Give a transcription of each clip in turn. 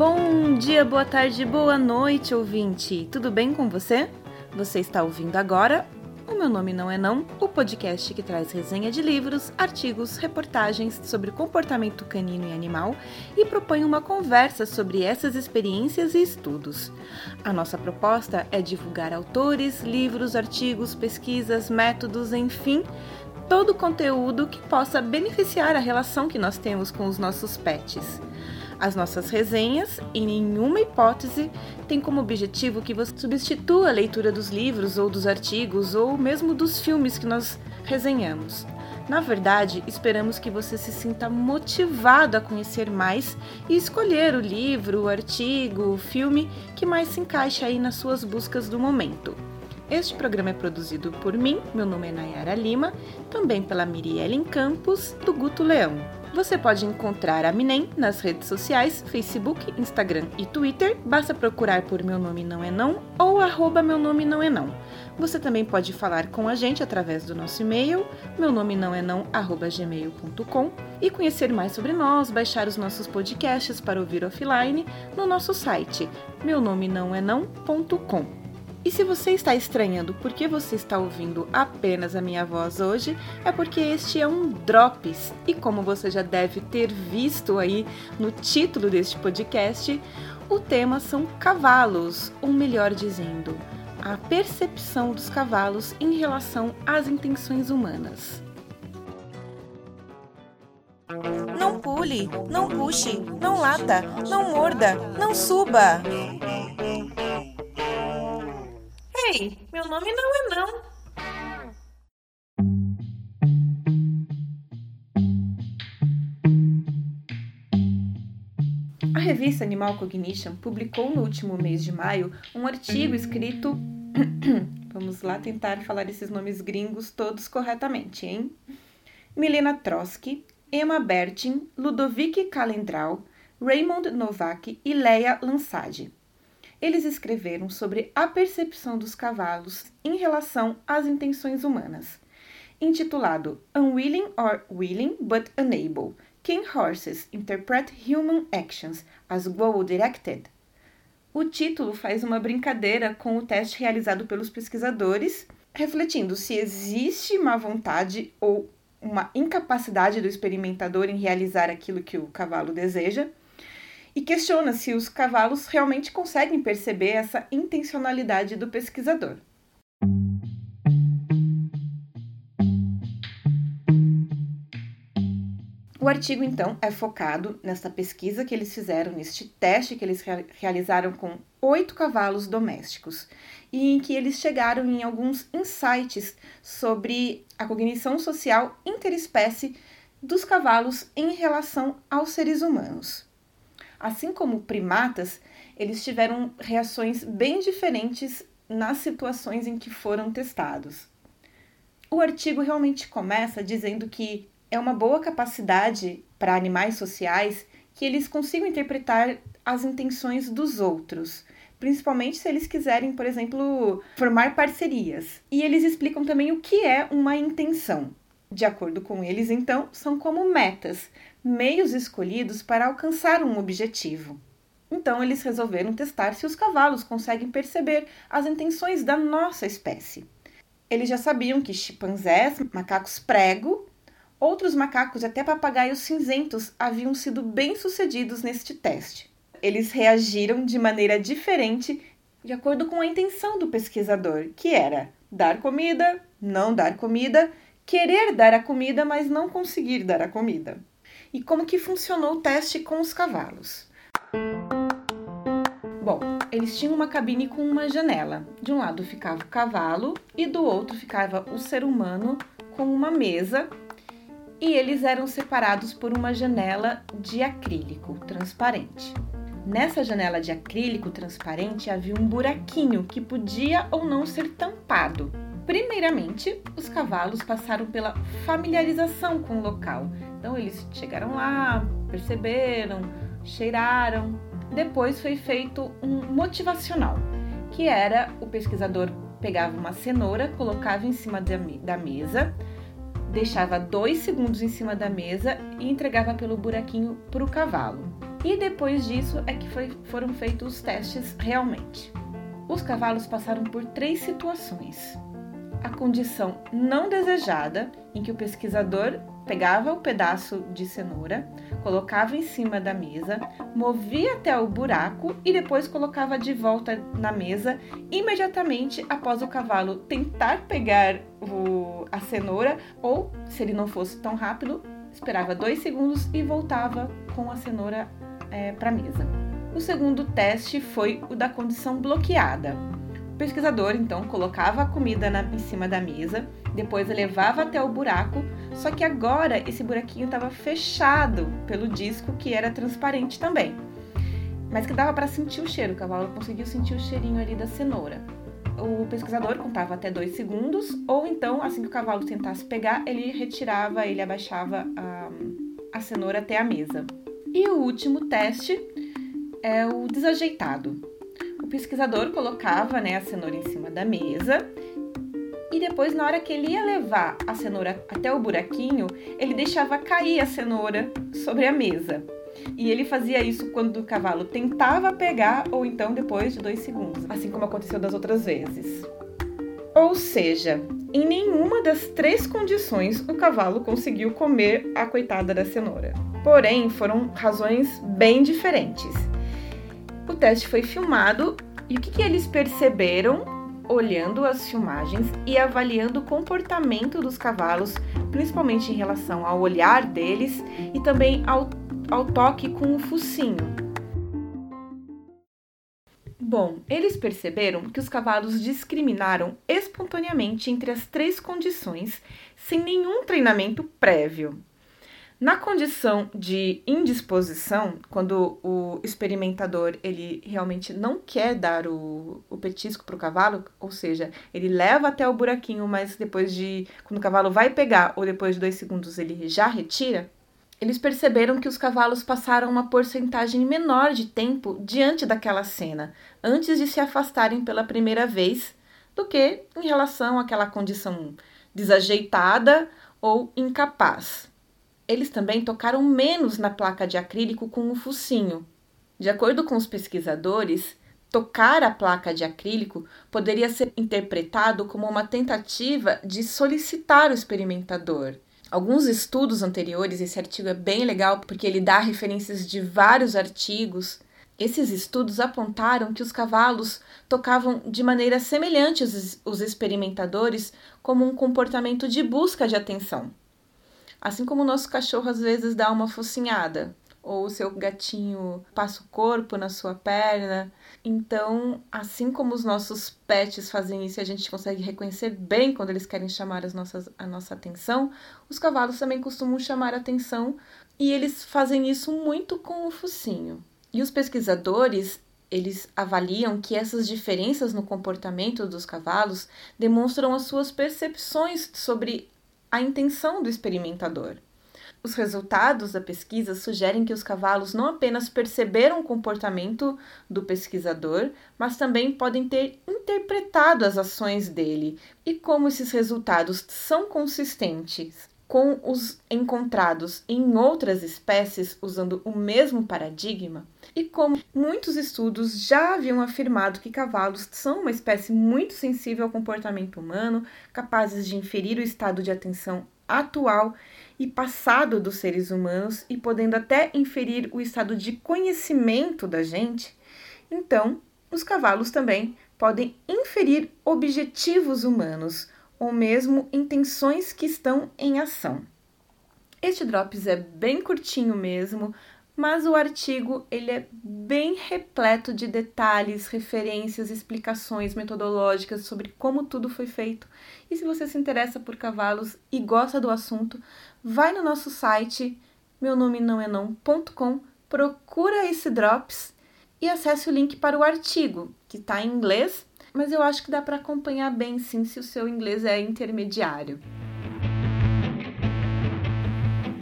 Bom dia, boa tarde, boa noite, ouvinte. Tudo bem com você? Você está ouvindo agora O Meu Nome Não É Não, o podcast que traz resenha de livros, artigos, reportagens sobre comportamento canino e animal e propõe uma conversa sobre essas experiências e estudos. A nossa proposta é divulgar autores, livros, artigos, pesquisas, métodos, enfim, todo conteúdo que possa beneficiar a relação que nós temos com os nossos pets. As nossas resenhas, em nenhuma hipótese, têm como objetivo que você substitua a leitura dos livros ou dos artigos ou mesmo dos filmes que nós resenhamos. Na verdade, esperamos que você se sinta motivado a conhecer mais e escolher o livro, o artigo, o filme que mais se encaixa aí nas suas buscas do momento. Este programa é produzido por mim, meu nome é Nayara Lima, também pela Miriellen Campos, do Guto Leão. Você pode encontrar a Minem nas redes sociais, Facebook, Instagram e Twitter. Basta procurar por Meu Nome Não É Não ou arroba Meu Nome Não É Não. Você também pode falar com a gente através do nosso e-mail, meu nome não é não, arroba gmail.com e conhecer mais sobre nós, baixar os nossos podcasts para ouvir offline no nosso site, meu nome não é não.com. E se você está estranhando por que você está ouvindo apenas a minha voz hoje, é porque este é um Drops. E como você já deve ter visto aí no título deste podcast, o tema são cavalos, ou melhor dizendo, a percepção dos cavalos em relação às intenções humanas. Não pule, não puxe, não lata, não morda, não suba. Meu nome não é não. A revista Animal Cognition publicou no último mês de maio um artigo escrito. Vamos lá tentar falar esses nomes gringos todos corretamente, hein? Milena Trotsky, Emma Bertin, Ludovic Calendral, Raymond Novak e Leia Lansade eles escreveram sobre a percepção dos cavalos em relação às intenções humanas. Intitulado Unwilling or Willing but Unable: Can Horses Interpret Human Actions as Goal Directed? O título faz uma brincadeira com o teste realizado pelos pesquisadores, refletindo se existe má vontade ou uma incapacidade do experimentador em realizar aquilo que o cavalo deseja e questiona se os cavalos realmente conseguem perceber essa intencionalidade do pesquisador. O artigo, então, é focado nessa pesquisa que eles fizeram, neste teste que eles realizaram com oito cavalos domésticos, e em que eles chegaram em alguns insights sobre a cognição social interespécie dos cavalos em relação aos seres humanos. Assim como primatas, eles tiveram reações bem diferentes nas situações em que foram testados. O artigo realmente começa dizendo que é uma boa capacidade para animais sociais que eles consigam interpretar as intenções dos outros, principalmente se eles quiserem, por exemplo, formar parcerias. E eles explicam também o que é uma intenção. De acordo com eles, então, são como metas, meios escolhidos para alcançar um objetivo. Então, eles resolveram testar se os cavalos conseguem perceber as intenções da nossa espécie. Eles já sabiam que chimpanzés, macacos prego, outros macacos e até papagaios cinzentos haviam sido bem-sucedidos neste teste. Eles reagiram de maneira diferente de acordo com a intenção do pesquisador, que era dar comida, não dar comida, querer dar a comida, mas não conseguir dar a comida e como que funcionou o teste com os cavalos. Bom, eles tinham uma cabine com uma janela. De um lado ficava o cavalo e do outro ficava o ser humano com uma mesa e eles eram separados por uma janela de acrílico transparente. Nessa janela de acrílico transparente havia um buraquinho que podia ou não ser tampado. Primeiramente, os cavalos passaram pela familiarização com o local, então eles chegaram lá, perceberam, cheiraram. Depois foi feito um motivacional, que era o pesquisador pegava uma cenoura, colocava em cima da mesa, deixava dois segundos em cima da mesa e entregava pelo buraquinho para o cavalo. E depois disso é que foi, foram feitos os testes realmente. Os cavalos passaram por três situações. A condição não desejada, em que o pesquisador pegava o pedaço de cenoura, colocava em cima da mesa, movia até o buraco e depois colocava de volta na mesa imediatamente após o cavalo tentar pegar o, a cenoura ou, se ele não fosse tão rápido, esperava dois segundos e voltava com a cenoura é, para a mesa. O segundo teste foi o da condição bloqueada. O pesquisador então colocava a comida na, em cima da mesa, depois levava até o buraco, só que agora esse buraquinho estava fechado pelo disco que era transparente também. Mas que dava para sentir o cheiro, o cavalo conseguiu sentir o cheirinho ali da cenoura. O pesquisador contava até dois segundos, ou então, assim que o cavalo tentasse pegar, ele retirava, ele abaixava a, a cenoura até a mesa. E o último teste é o desajeitado. O pesquisador colocava né, a cenoura em cima da mesa e depois, na hora que ele ia levar a cenoura até o buraquinho, ele deixava cair a cenoura sobre a mesa. E ele fazia isso quando o cavalo tentava pegar ou então depois de dois segundos, assim como aconteceu das outras vezes. Ou seja, em nenhuma das três condições o cavalo conseguiu comer a coitada da cenoura. Porém, foram razões bem diferentes. O teste foi filmado e o que, que eles perceberam olhando as filmagens e avaliando o comportamento dos cavalos, principalmente em relação ao olhar deles e também ao, ao toque com o focinho. Bom, eles perceberam que os cavalos discriminaram espontaneamente entre as três condições sem nenhum treinamento prévio. Na condição de indisposição, quando o experimentador ele realmente não quer dar o, o petisco para o cavalo, ou seja, ele leva até o buraquinho, mas depois de quando o cavalo vai pegar ou depois de dois segundos ele já retira, eles perceberam que os cavalos passaram uma porcentagem menor de tempo diante daquela cena, antes de se afastarem pela primeira vez, do que em relação àquela condição desajeitada ou incapaz eles também tocaram menos na placa de acrílico com o focinho. De acordo com os pesquisadores, tocar a placa de acrílico poderia ser interpretado como uma tentativa de solicitar o experimentador. Alguns estudos anteriores, esse artigo é bem legal porque ele dá referências de vários artigos. Esses estudos apontaram que os cavalos tocavam de maneira semelhante os experimentadores como um comportamento de busca de atenção. Assim como o nosso cachorro às vezes dá uma focinhada, ou o seu gatinho passa o corpo na sua perna. Então, assim como os nossos pets fazem isso e a gente consegue reconhecer bem quando eles querem chamar as nossas, a nossa atenção, os cavalos também costumam chamar atenção e eles fazem isso muito com o focinho. E os pesquisadores, eles avaliam que essas diferenças no comportamento dos cavalos demonstram as suas percepções sobre a intenção do experimentador. Os resultados da pesquisa sugerem que os cavalos não apenas perceberam o comportamento do pesquisador, mas também podem ter interpretado as ações dele. E como esses resultados são consistentes com os encontrados em outras espécies usando o mesmo paradigma, e como muitos estudos já haviam afirmado que cavalos são uma espécie muito sensível ao comportamento humano, capazes de inferir o estado de atenção atual e passado dos seres humanos e podendo até inferir o estado de conhecimento da gente, então os cavalos também podem inferir objetivos humanos ou mesmo intenções que estão em ação. Este drops é bem curtinho mesmo, mas o artigo ele é bem repleto de detalhes, referências, explicações metodológicas sobre como tudo foi feito. E se você se interessa por cavalos e gosta do assunto, vai no nosso site meu nome não é não.com, procura esse drops e acesse o link para o artigo, que está em inglês, mas eu acho que dá para acompanhar bem sim se o seu inglês é intermediário.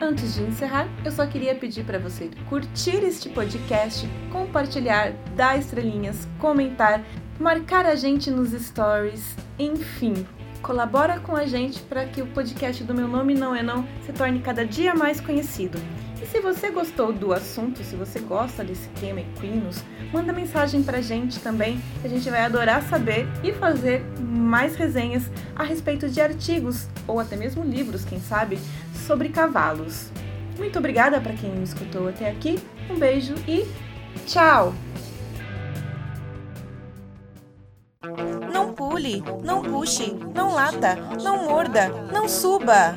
Antes de encerrar, eu só queria pedir para você curtir este podcast, compartilhar, dar estrelinhas, comentar, marcar a gente nos stories, enfim, colabora com a gente para que o podcast do meu nome não é não se torne cada dia mais conhecido. E se você gostou do assunto, se você gosta desse tema equinos, manda mensagem pra gente também, que a gente vai adorar saber e fazer mais resenhas a respeito de artigos ou até mesmo livros, quem sabe, sobre cavalos. Muito obrigada para quem me escutou até aqui. Um beijo e tchau! Não pule, não puxe, não lata, não morda, não suba.